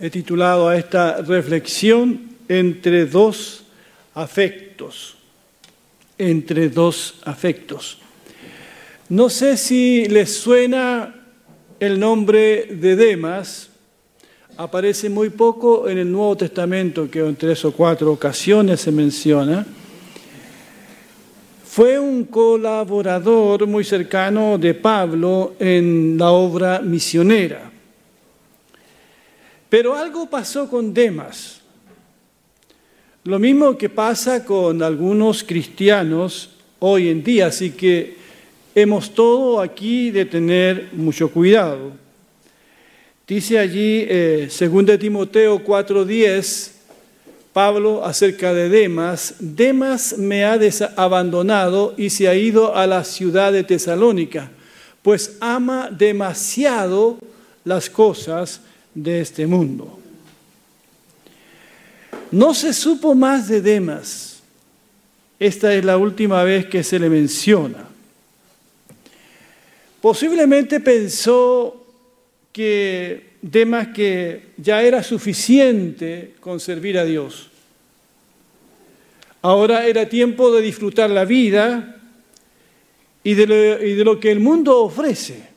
he titulado a esta reflexión entre dos afectos, entre dos afectos. No sé si les suena el nombre de Demas, aparece muy poco en el Nuevo Testamento, que en tres o cuatro ocasiones se menciona. Fue un colaborador muy cercano de Pablo en la obra misionera. Pero algo pasó con Demas. Lo mismo que pasa con algunos cristianos hoy en día, así que hemos todo aquí de tener mucho cuidado. Dice allí, eh, 2 Timoteo 4:10, Pablo acerca de Demas, Demas me ha abandonado y se ha ido a la ciudad de Tesalónica, pues ama demasiado las cosas de este mundo. No se supo más de Demas. Esta es la última vez que se le menciona. Posiblemente pensó que Demas que ya era suficiente con servir a Dios. Ahora era tiempo de disfrutar la vida y de lo, y de lo que el mundo ofrece.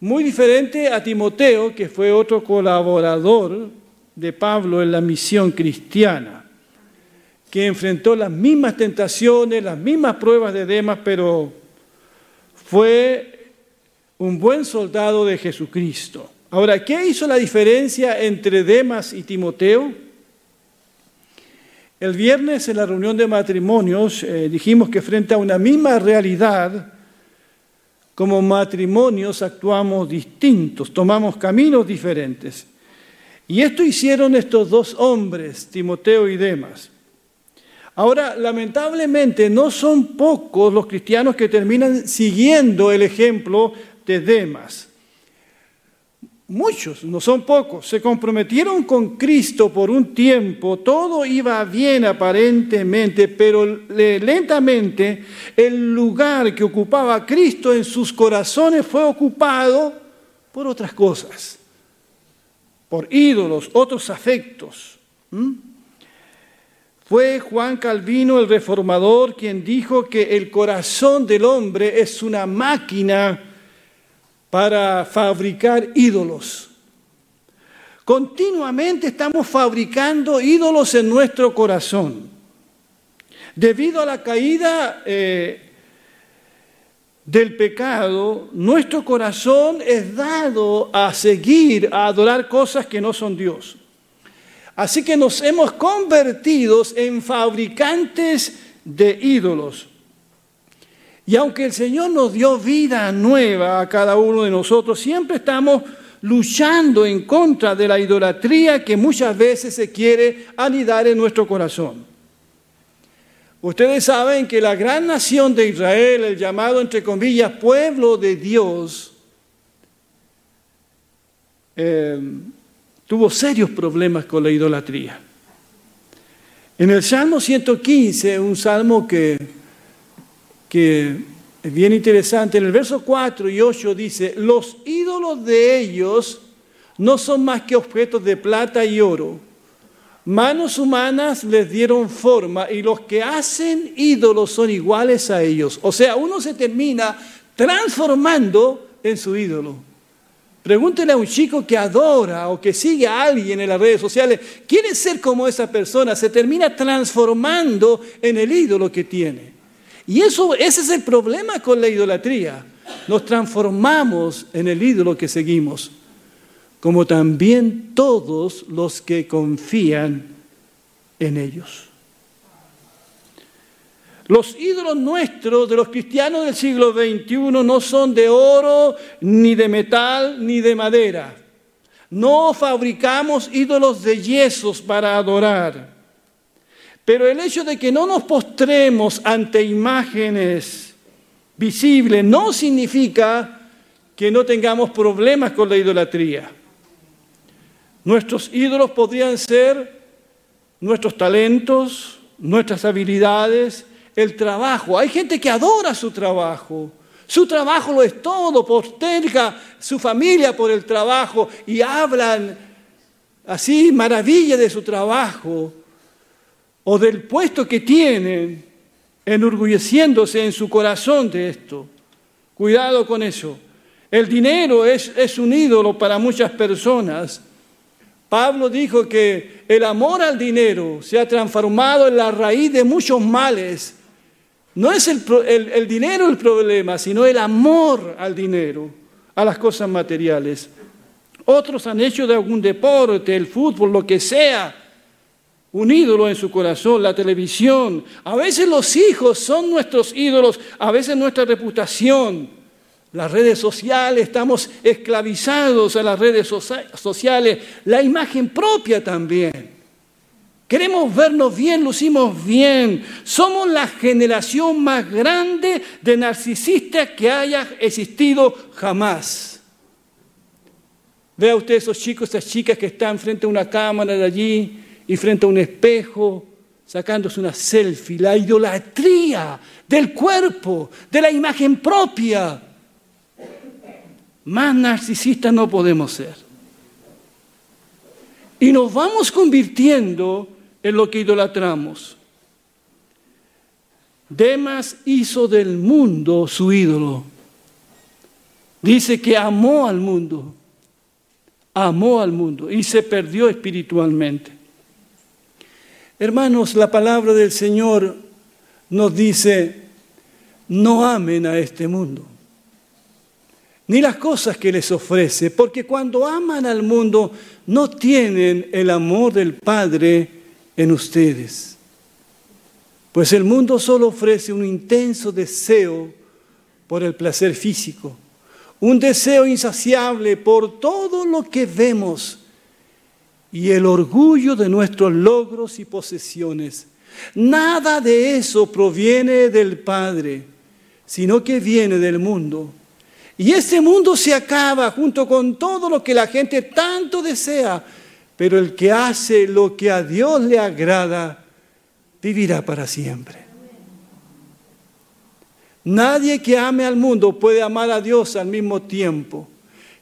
Muy diferente a Timoteo, que fue otro colaborador de Pablo en la misión cristiana, que enfrentó las mismas tentaciones, las mismas pruebas de Demas, pero fue un buen soldado de Jesucristo. Ahora, ¿qué hizo la diferencia entre Demas y Timoteo? El viernes en la reunión de matrimonios eh, dijimos que frente a una misma realidad, como matrimonios actuamos distintos, tomamos caminos diferentes. Y esto hicieron estos dos hombres, Timoteo y Demas. Ahora, lamentablemente, no son pocos los cristianos que terminan siguiendo el ejemplo de Demas. Muchos, no son pocos, se comprometieron con Cristo por un tiempo, todo iba bien aparentemente, pero lentamente el lugar que ocupaba Cristo en sus corazones fue ocupado por otras cosas, por ídolos, otros afectos. Fue Juan Calvino el reformador quien dijo que el corazón del hombre es una máquina para fabricar ídolos. Continuamente estamos fabricando ídolos en nuestro corazón. Debido a la caída eh, del pecado, nuestro corazón es dado a seguir, a adorar cosas que no son Dios. Así que nos hemos convertido en fabricantes de ídolos. Y aunque el Señor nos dio vida nueva a cada uno de nosotros, siempre estamos luchando en contra de la idolatría que muchas veces se quiere anidar en nuestro corazón. Ustedes saben que la gran nación de Israel, el llamado entre comillas pueblo de Dios, eh, tuvo serios problemas con la idolatría. En el Salmo 115, un salmo que que es bien interesante. En el verso 4 y 8 dice, los ídolos de ellos no son más que objetos de plata y oro. Manos humanas les dieron forma y los que hacen ídolos son iguales a ellos. O sea, uno se termina transformando en su ídolo. Pregúntele a un chico que adora o que sigue a alguien en las redes sociales, quiere ser como esa persona, se termina transformando en el ídolo que tiene. Y eso, ese es el problema con la idolatría. Nos transformamos en el ídolo que seguimos, como también todos los que confían en ellos. Los ídolos nuestros de los cristianos del siglo XXI no son de oro, ni de metal, ni de madera. No fabricamos ídolos de yesos para adorar. Pero el hecho de que no nos postremos ante imágenes visibles no significa que no tengamos problemas con la idolatría. Nuestros ídolos podrían ser nuestros talentos, nuestras habilidades, el trabajo. Hay gente que adora su trabajo, Su trabajo lo es todo, posterga su familia por el trabajo y hablan así maravilla de su trabajo o del puesto que tienen, enorgulleciéndose en su corazón de esto. Cuidado con eso. El dinero es, es un ídolo para muchas personas. Pablo dijo que el amor al dinero se ha transformado en la raíz de muchos males. No es el, el, dinero el problema, sino el amor al dinero, a las cosas materiales. Otros han hecho de algún deporte, el fútbol, lo que sea, un ídolo en su corazón, la televisión. A veces los hijos son nuestros ídolos, a veces nuestra reputación. Las redes sociales, estamos esclavizados a las redes sociales, la imagen propia también. Queremos vernos bien, lucimos bien. Somos la generación más grande de narcisistas que haya existido jamás. Vea usted esos chicos, esas chicas que están frente a una cámara de allí y frente a un espejo, sacándose una selfie, la idolatría del cuerpo, de la imagen propia. Más narcisistas no podemos ser. Y nos vamos convirtiendo en lo que idolatramos. Demas hizo del mundo su ídolo. Dice que amó al mundo, amó al mundo y se perdió espiritualmente. Hermanos, la palabra del Señor nos dice, no amen a este mundo, ni las cosas que les ofrece, porque cuando aman al mundo no tienen el amor del Padre en ustedes. Pues el mundo solo ofrece un intenso deseo por el placer físico, un deseo insaciable por todo lo que vemos y el orgullo de nuestros logros y posesiones. Nada de eso proviene del Padre, sino que viene del mundo. Y ese mundo se acaba junto con todo lo que la gente tanto desea, pero el que hace lo que a Dios le agrada, vivirá para siempre. Nadie que ame al mundo puede amar a Dios al mismo tiempo.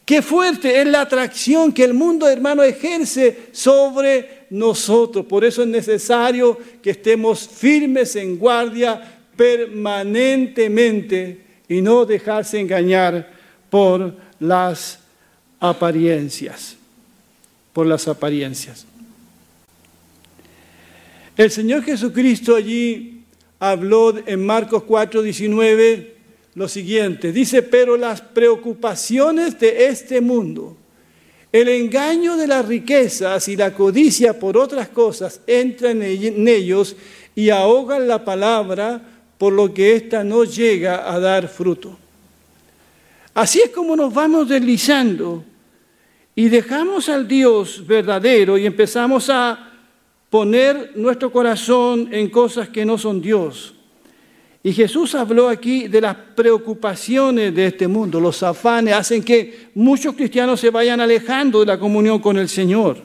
Qué fuerte es la atracción que el mundo, hermano, ejerce sobre nosotros. Por eso es necesario que estemos firmes en guardia permanentemente y no dejarse engañar por las apariencias. Por las apariencias. El Señor Jesucristo allí habló en Marcos 4, 19 lo siguiente. Dice, pero las preocupaciones de este mundo, el engaño de las riquezas y la codicia por otras cosas entran en ellos y ahogan la palabra, por lo que ésta no llega a dar fruto. Así es como nos vamos deslizando y dejamos al Dios verdadero y empezamos a poner nuestro corazón en cosas que no son Dios. Y Jesús habló aquí de las preocupaciones de este mundo, los afanes hacen que muchos cristianos se vayan alejando de la comunión con el Señor.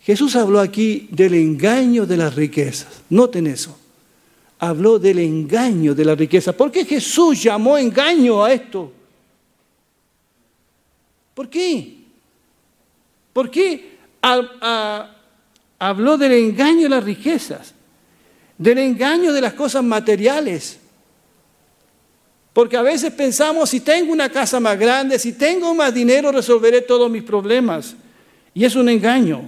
Jesús habló aquí del engaño de las riquezas. Noten eso. Habló del engaño de la riqueza. ¿Por qué Jesús llamó engaño a esto? ¿Por qué? ¿Por qué habló del engaño de las riquezas? Del engaño de las cosas materiales. Porque a veces pensamos, si tengo una casa más grande, si tengo más dinero, resolveré todos mis problemas. Y es un engaño.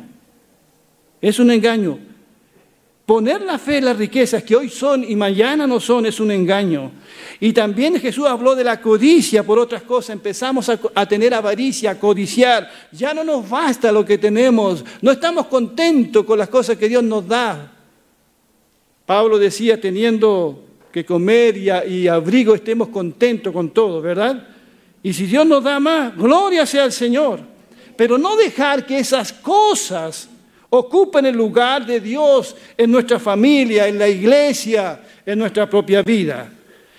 Es un engaño. Poner la fe en las riquezas que hoy son y mañana no son es un engaño. Y también Jesús habló de la codicia por otras cosas. Empezamos a, a, tener avaricia, a codiciar. Ya no nos basta lo que tenemos. No estamos contentos con las cosas que Dios nos da. Pablo decía, teniendo que comer y, abrigo, estemos contentos con todo, ¿verdad? Y si Dios nos da más, gloria sea al Señor. Pero no dejar que esas cosas ocupen el lugar de Dios en nuestra familia, en la iglesia, en nuestra propia vida.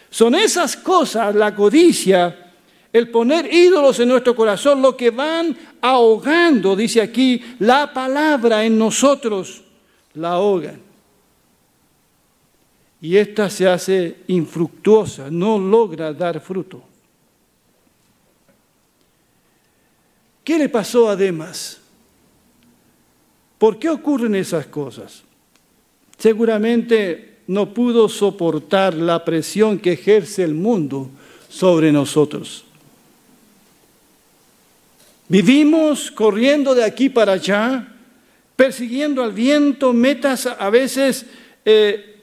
Son esas cosas, la codicia, el poner ídolos en nuestro corazón, lo que van ahogando, dice aquí, la palabra en nosotros, la ahogan. Y ésta se hace infructuosa, no logra dar fruto. ¿Qué le pasó a? ¿Por qué ocurren esas cosas? Seguramente no pudo soportar la presión que ejerce el mundo sobre nosotros. Vivimos corriendo de aquí para allá, persiguiendo al viento, metas a veces, eh,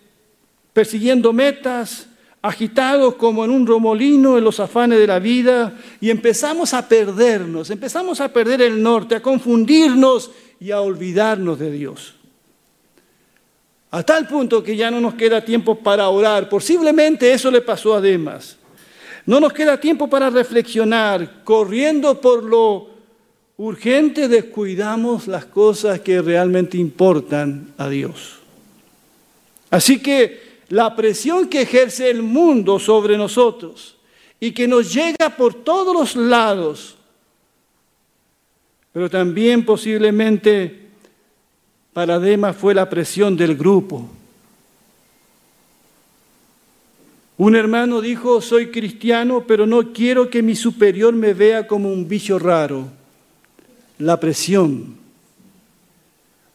persiguiendo metas, agitados como en un romolino en los afanes de la vida, y empezamos a perdernos, empezamos a perder el norte, a confundirnos y a olvidarnos de Dios. A tal punto que ya no nos queda tiempo para orar. Posiblemente eso le pasó a Demas. No nos queda tiempo para reflexionar. Corriendo por lo urgente descuidamos las cosas que realmente importan a Dios. Así que la presión que ejerce el mundo sobre nosotros y que nos llega por todos los lados, pero también posiblemente para Demas fue la presión del grupo. Un hermano dijo, soy cristiano, pero no quiero que mi superior me vea como un bicho raro. La presión.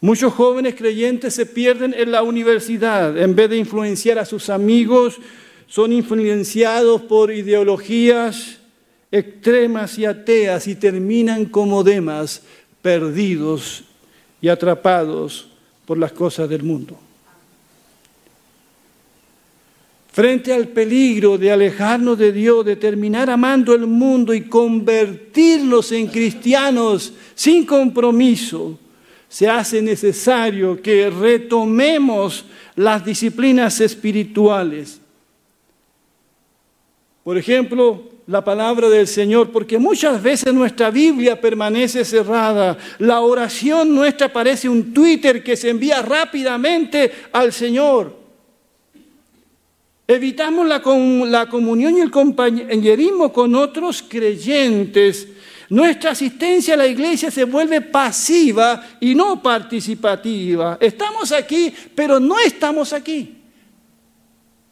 Muchos jóvenes creyentes se pierden en la universidad. En vez de influenciar a sus amigos, son influenciados por ideologías extremas y ateas y terminan como Demas, perdidos y atrapados por las cosas del mundo. Frente al peligro de alejarnos de Dios, de terminar amando el mundo y convertirnos en cristianos sin compromiso, se hace necesario que retomemos las disciplinas espirituales. Por ejemplo, la palabra del Señor, porque muchas veces nuestra Biblia permanece cerrada. La oración nuestra parece un Twitter que se envía rápidamente al Señor. Evitamos la, comunión y el compañerismo con otros creyentes. Nuestra asistencia a la iglesia se vuelve pasiva y no participativa. Estamos aquí, pero no estamos aquí.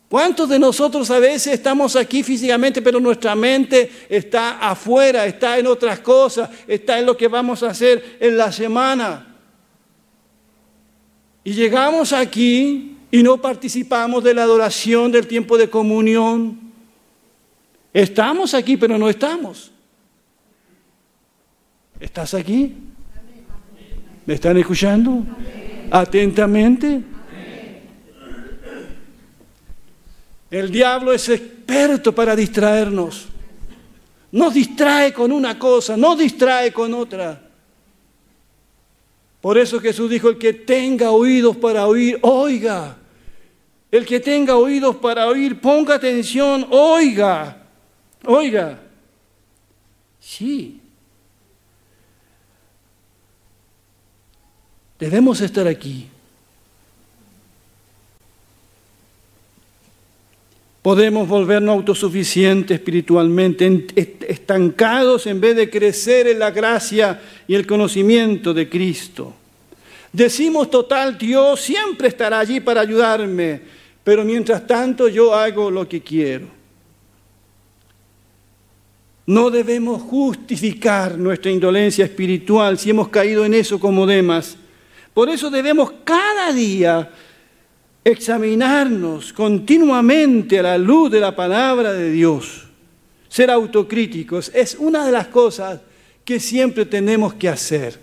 ¿Cuántos de nosotros a veces estamos aquí físicamente, pero nuestra mente está afuera, está en otras cosas, está en lo que vamos a hacer en la semana? Y llegamos aquí y no participamos de la adoración, del tiempo de comunión. Estamos aquí, pero no estamos. ¿Estás aquí? ¿Me están escuchando? Atentamente. El diablo es experto para distraernos. Nos distrae con una cosa, no distrae con otra. Por eso Jesús dijo, el que tenga oídos para oír, oiga. El que tenga oídos para oír, ponga atención, oiga. Oiga. Sí. Debemos estar aquí Podemos volvernos autosuficientes espiritualmente, estancados en vez de crecer en la gracia y el conocimiento de Cristo. Decimos, total, Dios siempre estará allí para ayudarme, pero mientras tanto yo hago lo que quiero. No debemos justificar nuestra indolencia espiritual si hemos caído en eso como demás. Por eso debemos cada día examinarnos continuamente a la luz de la palabra de Dios, ser autocríticos, es una de las cosas que siempre tenemos que hacer.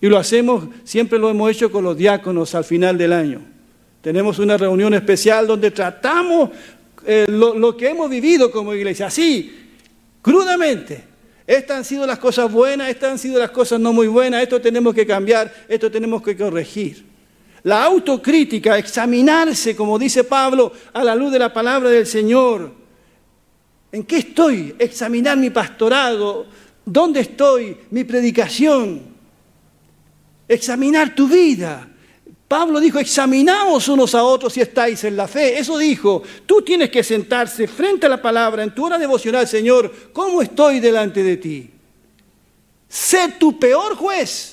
Y lo hacemos, siempre lo hemos hecho con los diáconos al final del año. Tenemos una reunión especial donde tratamos eh, lo, lo que hemos vivido como iglesia, así, crudamente. Estas han sido las cosas buenas, estas han sido las cosas no muy buenas, esto tenemos que cambiar, esto tenemos que corregir. La autocrítica, examinarse, como dice Pablo, a la luz de la palabra del Señor. ¿En qué estoy? Examinar mi pastorado. ¿Dónde estoy? Mi predicación. Examinar tu vida. Pablo dijo, examinaos unos a otros si estáis en la fe. Eso dijo, tú tienes que sentarse frente a la palabra en tu hora devocional, Señor, ¿cómo estoy delante de ti? Sé tu peor juez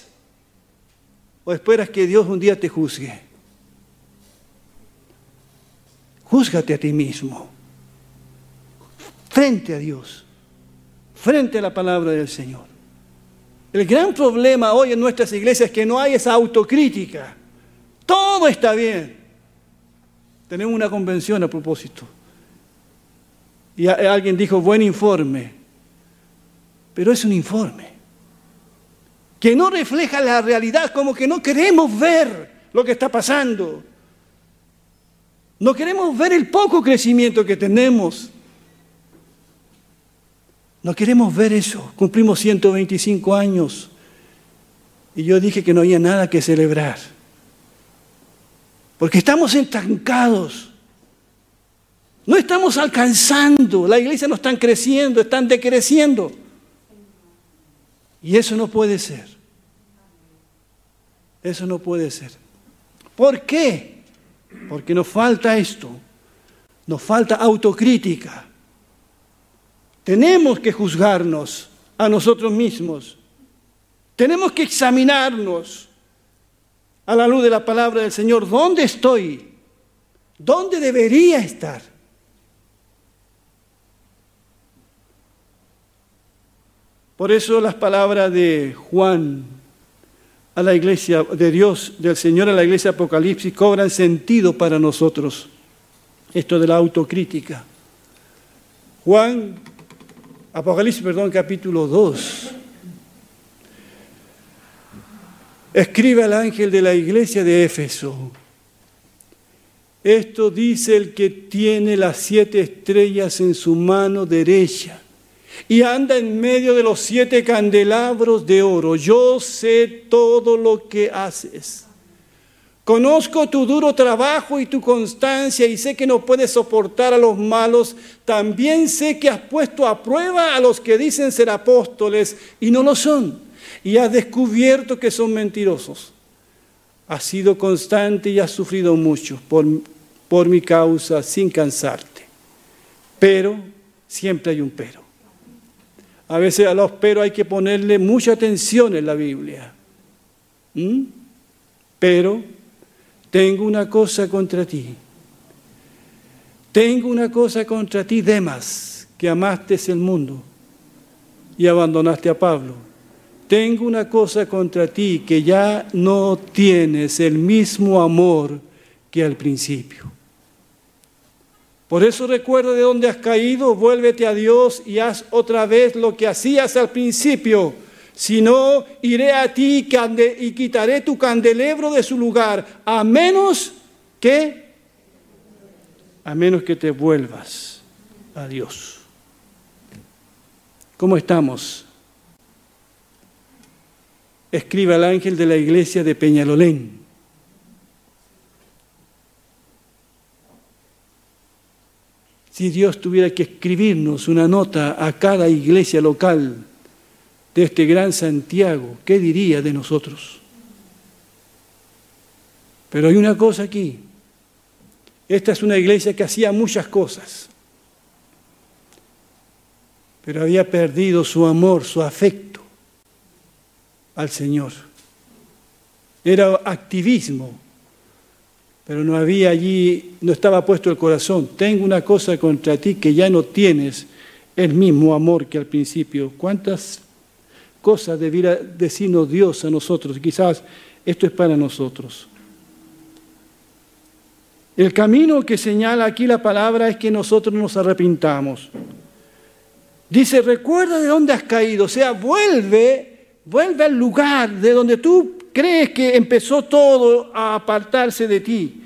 ¿O esperas que Dios un día te juzgue? júzgate a ti mismo, frente a Dios, frente a la palabra del Señor. El gran problema hoy en nuestras iglesias es que no hay esa autocrítica. Todo está bien. Tenemos una convención a propósito. Y alguien dijo, buen informe. Pero es un informe que no refleja la realidad, como que no queremos ver lo que está pasando. No queremos ver el poco crecimiento que tenemos. No queremos ver eso. Cumplimos 125 años y yo dije que no había nada que celebrar. Porque estamos estancados. No estamos alcanzando. La iglesia no está creciendo, están decreciendo. Y eso no puede ser. Eso no puede ser. ¿Por qué? Porque nos falta esto. Nos falta autocrítica. Tenemos que juzgarnos a nosotros mismos. Tenemos que examinarnos a la luz de la palabra del Señor. ¿Dónde estoy? ¿Dónde debería estar? Por eso las palabras de Juan a la iglesia de Dios, del Señor a la iglesia Apocalipsis, cobran sentido para nosotros. Esto de la autocrítica. Juan, Apocalipsis, perdón, capítulo 2. Escribe al ángel de la iglesia de Éfeso. Esto dice el que tiene las siete estrellas en su mano derecha y anda en medio de los siete candelabros de oro. Yo sé todo lo que haces. Conozco tu duro trabajo y tu constancia y sé que no puedes soportar a los malos. También sé que has puesto a prueba a los que dicen ser apóstoles y no lo son. Y has descubierto que son mentirosos. Has sido constante y has sufrido mucho por, por mi causa sin cansarte. Pero, siempre hay un pero. A veces a los pero hay que ponerle mucha atención en la Biblia. ¿Mm? Pero tengo una cosa contra ti. Tengo una cosa contra ti, Demas, que amaste el mundo y abandonaste a Pablo. Tengo una cosa contra ti, que ya no tienes el mismo amor que al principio. Por eso recuerda de dónde has caído, vuélvete a Dios y haz otra vez lo que hacías al principio. Si no, iré a ti y quitaré tu candelebro de su lugar, a menos que, a menos que te vuelvas a Dios. ¿Cómo estamos? Escriba el ángel de la iglesia de Peñalolén. Si Dios tuviera que escribirnos una nota a cada iglesia local de este gran Santiago, ¿qué diría de nosotros? Pero hay una cosa aquí. Esta es una iglesia que hacía muchas cosas, pero había perdido su amor, su afecto al Señor. Era activismo, pero no había allí, no estaba puesto el corazón. Tengo una cosa contra ti que ya no tienes el mismo amor que al principio. ¿Cuántas cosas debiera decirnos Dios a nosotros? Quizás esto es para nosotros. El camino que señala aquí la palabra es que nosotros nos arrepintamos. Dice, recuerda de dónde has caído, o sea, vuelve, vuelve al lugar de donde tú crees que empezó todo a apartarse de ti,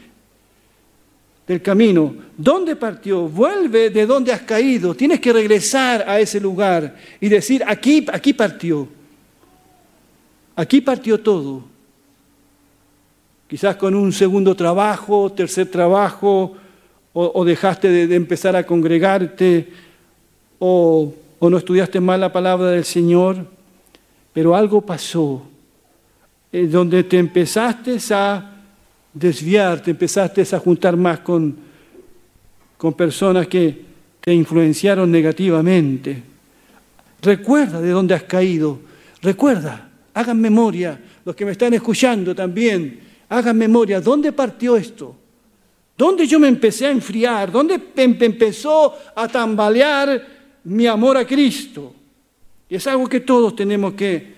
del camino. ¿Dónde partió? Vuelve de donde has caído. Tienes que regresar a ese lugar y decir, aquí, aquí partió. Aquí partió todo. Quizás con un segundo trabajo, tercer trabajo, o, dejaste de, empezar a congregarte, o, o no estudiaste mal la palabra del Señor, pero algo pasó eh, donde te empezaste a desviar, te empezaste a juntar más con, con personas que te influenciaron negativamente. Recuerda de dónde has caído, recuerda, hagan memoria, los que me están escuchando también, hagan memoria, ¿dónde partió esto? ¿Dónde yo me empecé a enfriar? ¿Dónde empezó a tambalear mi amor a Cristo? Y es algo que todos tenemos que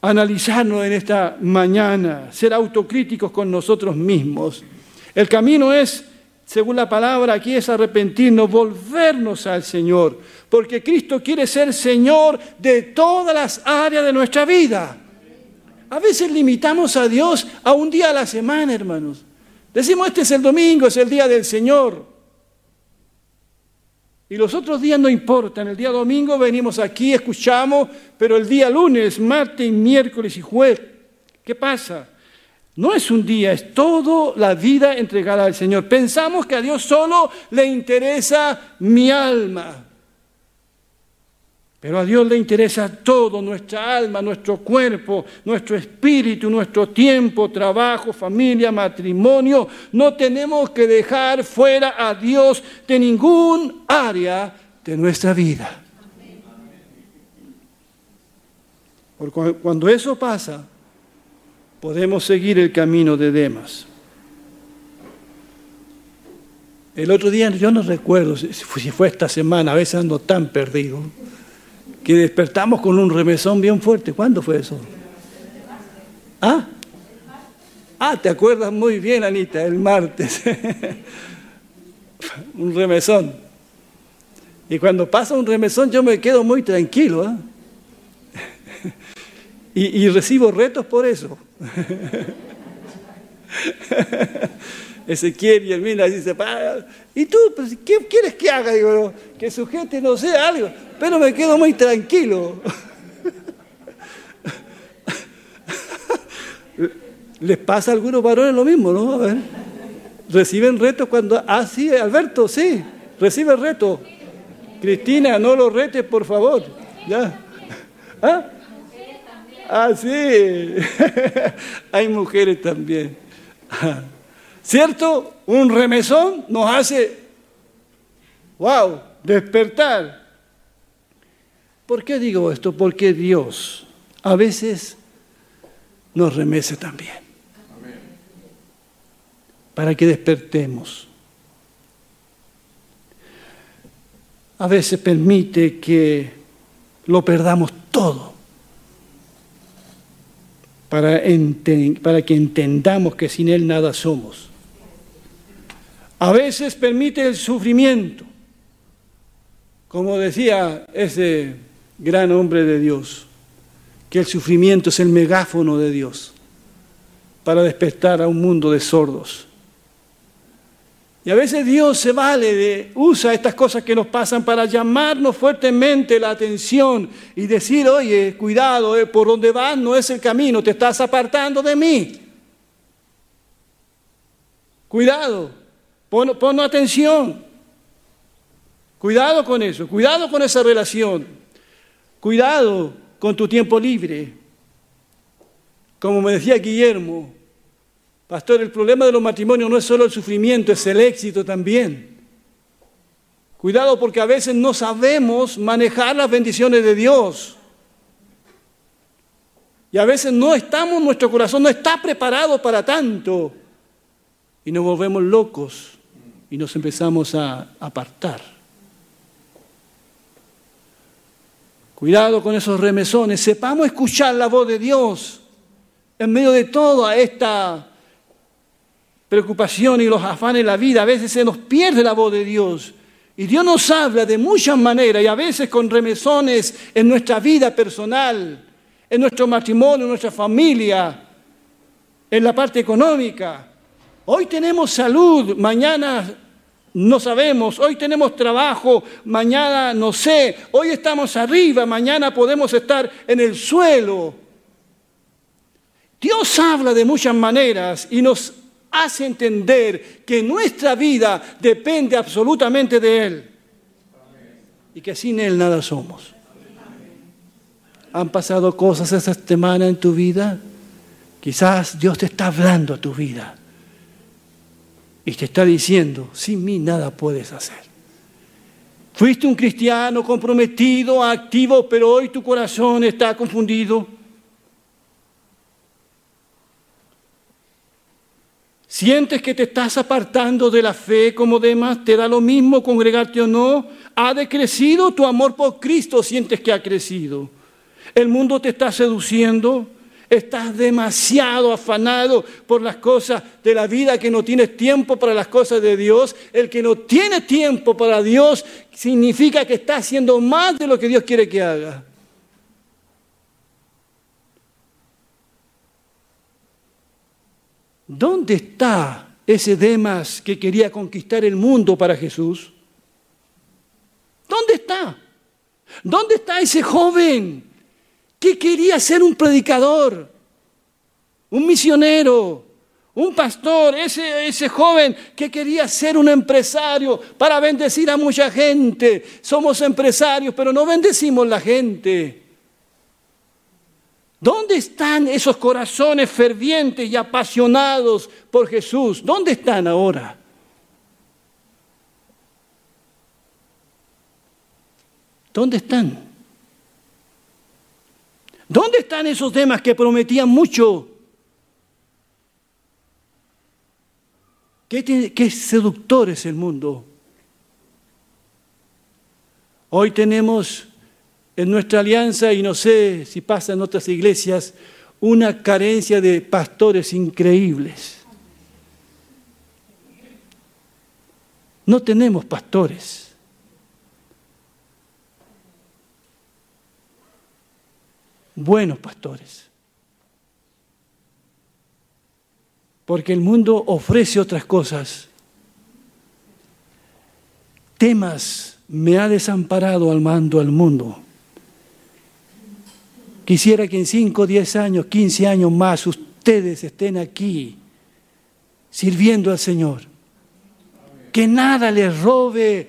analizarnos en esta mañana, ser autocríticos con nosotros mismos. El camino es, según la palabra aquí, es arrepentirnos, volvernos al Señor, porque Cristo quiere ser Señor de todas las áreas de nuestra vida. A veces limitamos a Dios a un día a la semana, hermanos. Decimos, este es el domingo, es el día del Señor. Y los otros días no importan. El día domingo venimos aquí, escuchamos, pero el día lunes, martes, miércoles y jueves, ¿qué pasa? No es un día, es toda la vida entregada al Señor. Pensamos que a Dios solo le interesa mi alma. Pero a Dios le interesa todo, nuestra alma, nuestro cuerpo, nuestro espíritu, nuestro tiempo, trabajo, familia, matrimonio. No tenemos que dejar fuera a Dios de ningún área de nuestra vida. Porque cuando eso pasa, podemos seguir el camino de Demas. El otro día, yo no recuerdo si fue esta semana, a veces ando tan perdido que despertamos con un remesón bien fuerte. ¿Cuándo fue eso? ¿Ah? Ah, te acuerdas muy bien, Anita, el martes. un remesón. Y cuando pasa un remesón yo me quedo muy tranquilo. ¿ah? y, y recibo retos por eso. Ezequiel y Hermina dice, ¿y tú pues, qué quieres que haga? Digo, que sujete, no sé, algo, pero me quedo muy tranquilo. ¿Les pasa a algunos varones lo mismo, no? A ver. ¿Reciben retos cuando... Ah, sí, Alberto, sí, recibe retos. Cristina, no lo retes, por favor. ¿Ya? ¿Ah? Ah, sí. Hay mujeres también. ¿Cierto? Un remesón nos hace, wow, despertar. ¿Por qué digo esto? Porque Dios a veces nos remece también. Para que despertemos. A veces permite que lo perdamos todo para, para que entendamos que sin Él nada somos. A veces permite el sufrimiento, como decía ese gran hombre de Dios, que el sufrimiento es el megáfono de Dios para despertar a un mundo de sordos. Y a veces Dios se vale de, usa estas cosas que nos pasan para llamarnos fuertemente la atención y decir, oye, cuidado, eh, por donde vas no es el camino, te estás apartando de mí. Cuidado. Pon, atención. Cuidado con eso, cuidado con esa relación. Cuidado con tu tiempo libre. Como me decía Guillermo, pastor, el problema de los matrimonios no es solo el sufrimiento, es el éxito también. Cuidado porque a veces no sabemos manejar las bendiciones de Dios. Y a veces no estamos, nuestro corazón no está preparado para tanto. Y nos volvemos locos y nos empezamos a apartar. Cuidado con esos remesones, sepamos escuchar la voz de Dios en medio de toda esta preocupación y los afanes de la vida. A veces se nos pierde la voz de Dios. Y Dios nos habla de muchas maneras y a veces con remesones en nuestra vida personal, en nuestro matrimonio, en nuestra familia, en la parte económica. Hoy tenemos salud, mañana no sabemos, hoy tenemos trabajo, mañana no sé, hoy estamos arriba, mañana podemos estar en el suelo. Dios habla de muchas maneras y nos hace entender que nuestra vida depende absolutamente de Él y que sin Él nada somos. ¿Han pasado cosas esta semana en tu vida? Quizás Dios te está hablando a tu vida y te está diciendo, sin mí nada puedes hacer. Fuiste un cristiano comprometido, activo, pero hoy tu corazón está confundido. ¿Sientes que te estás apartando de la fe como demás? ¿Te da lo mismo congregarte o no? ¿Ha decrecido tu amor por Cristo? ¿Sientes que ha crecido? ¿El mundo te está seduciendo? Estás demasiado afanado por las cosas de la vida que no tienes tiempo para las cosas de Dios. El que no tiene tiempo para Dios significa que está haciendo más de lo que Dios quiere que haga. ¿Dónde está ese Demas que quería conquistar el mundo para Jesús? ¿Dónde está? ¿Dónde está ese joven que quería ser un predicador, un misionero, un pastor, ese, ese joven que quería ser un empresario para bendecir a mucha gente. Somos empresarios, pero no bendecimos la gente. ¿Dónde están esos corazones fervientes y apasionados por Jesús? ¿Dónde están ahora? ¿Dónde están? ¿Dónde están esos temas que prometían mucho? ¿Qué, seductor es el mundo? Hoy tenemos en nuestra alianza, y no sé si pasa en otras iglesias, una carencia de pastores increíbles. No tenemos pastores. Buenos pastores. Porque el mundo ofrece otras cosas. Temas me ha desamparado al mando al mundo. Quisiera que en 5, 10 años, 15 años más ustedes estén aquí sirviendo al Señor. Que nada les robe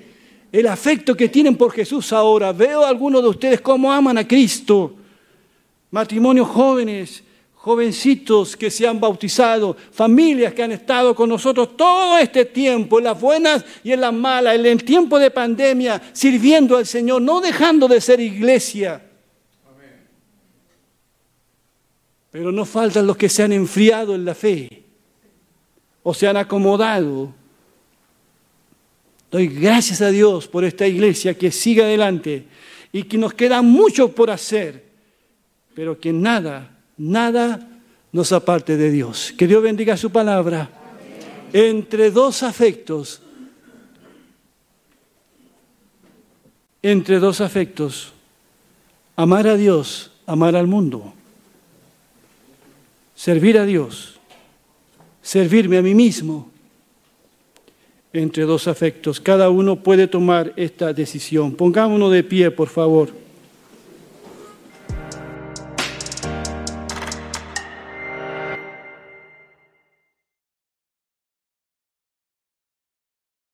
el afecto que tienen por Jesús ahora. Veo a algunos de ustedes cómo aman a Cristo matrimonios jóvenes, jovencitos que se han bautizado, familias que han estado con nosotros todo este tiempo, en las buenas y en las malas, en el tiempo de pandemia, sirviendo al Señor, no dejando de ser iglesia. Pero no faltan los que se han enfriado en la fe o se han acomodado. Doy gracias a Dios por esta iglesia que sigue adelante y que nos queda mucho por hacer pero que nada, nada nos aparte de Dios. Que Dios bendiga su palabra. Entre dos afectos, entre dos afectos, amar a Dios, amar al mundo, servir a Dios, servirme a mí mismo, entre dos afectos. Cada uno puede tomar esta decisión. Pongámonos de pie, por favor.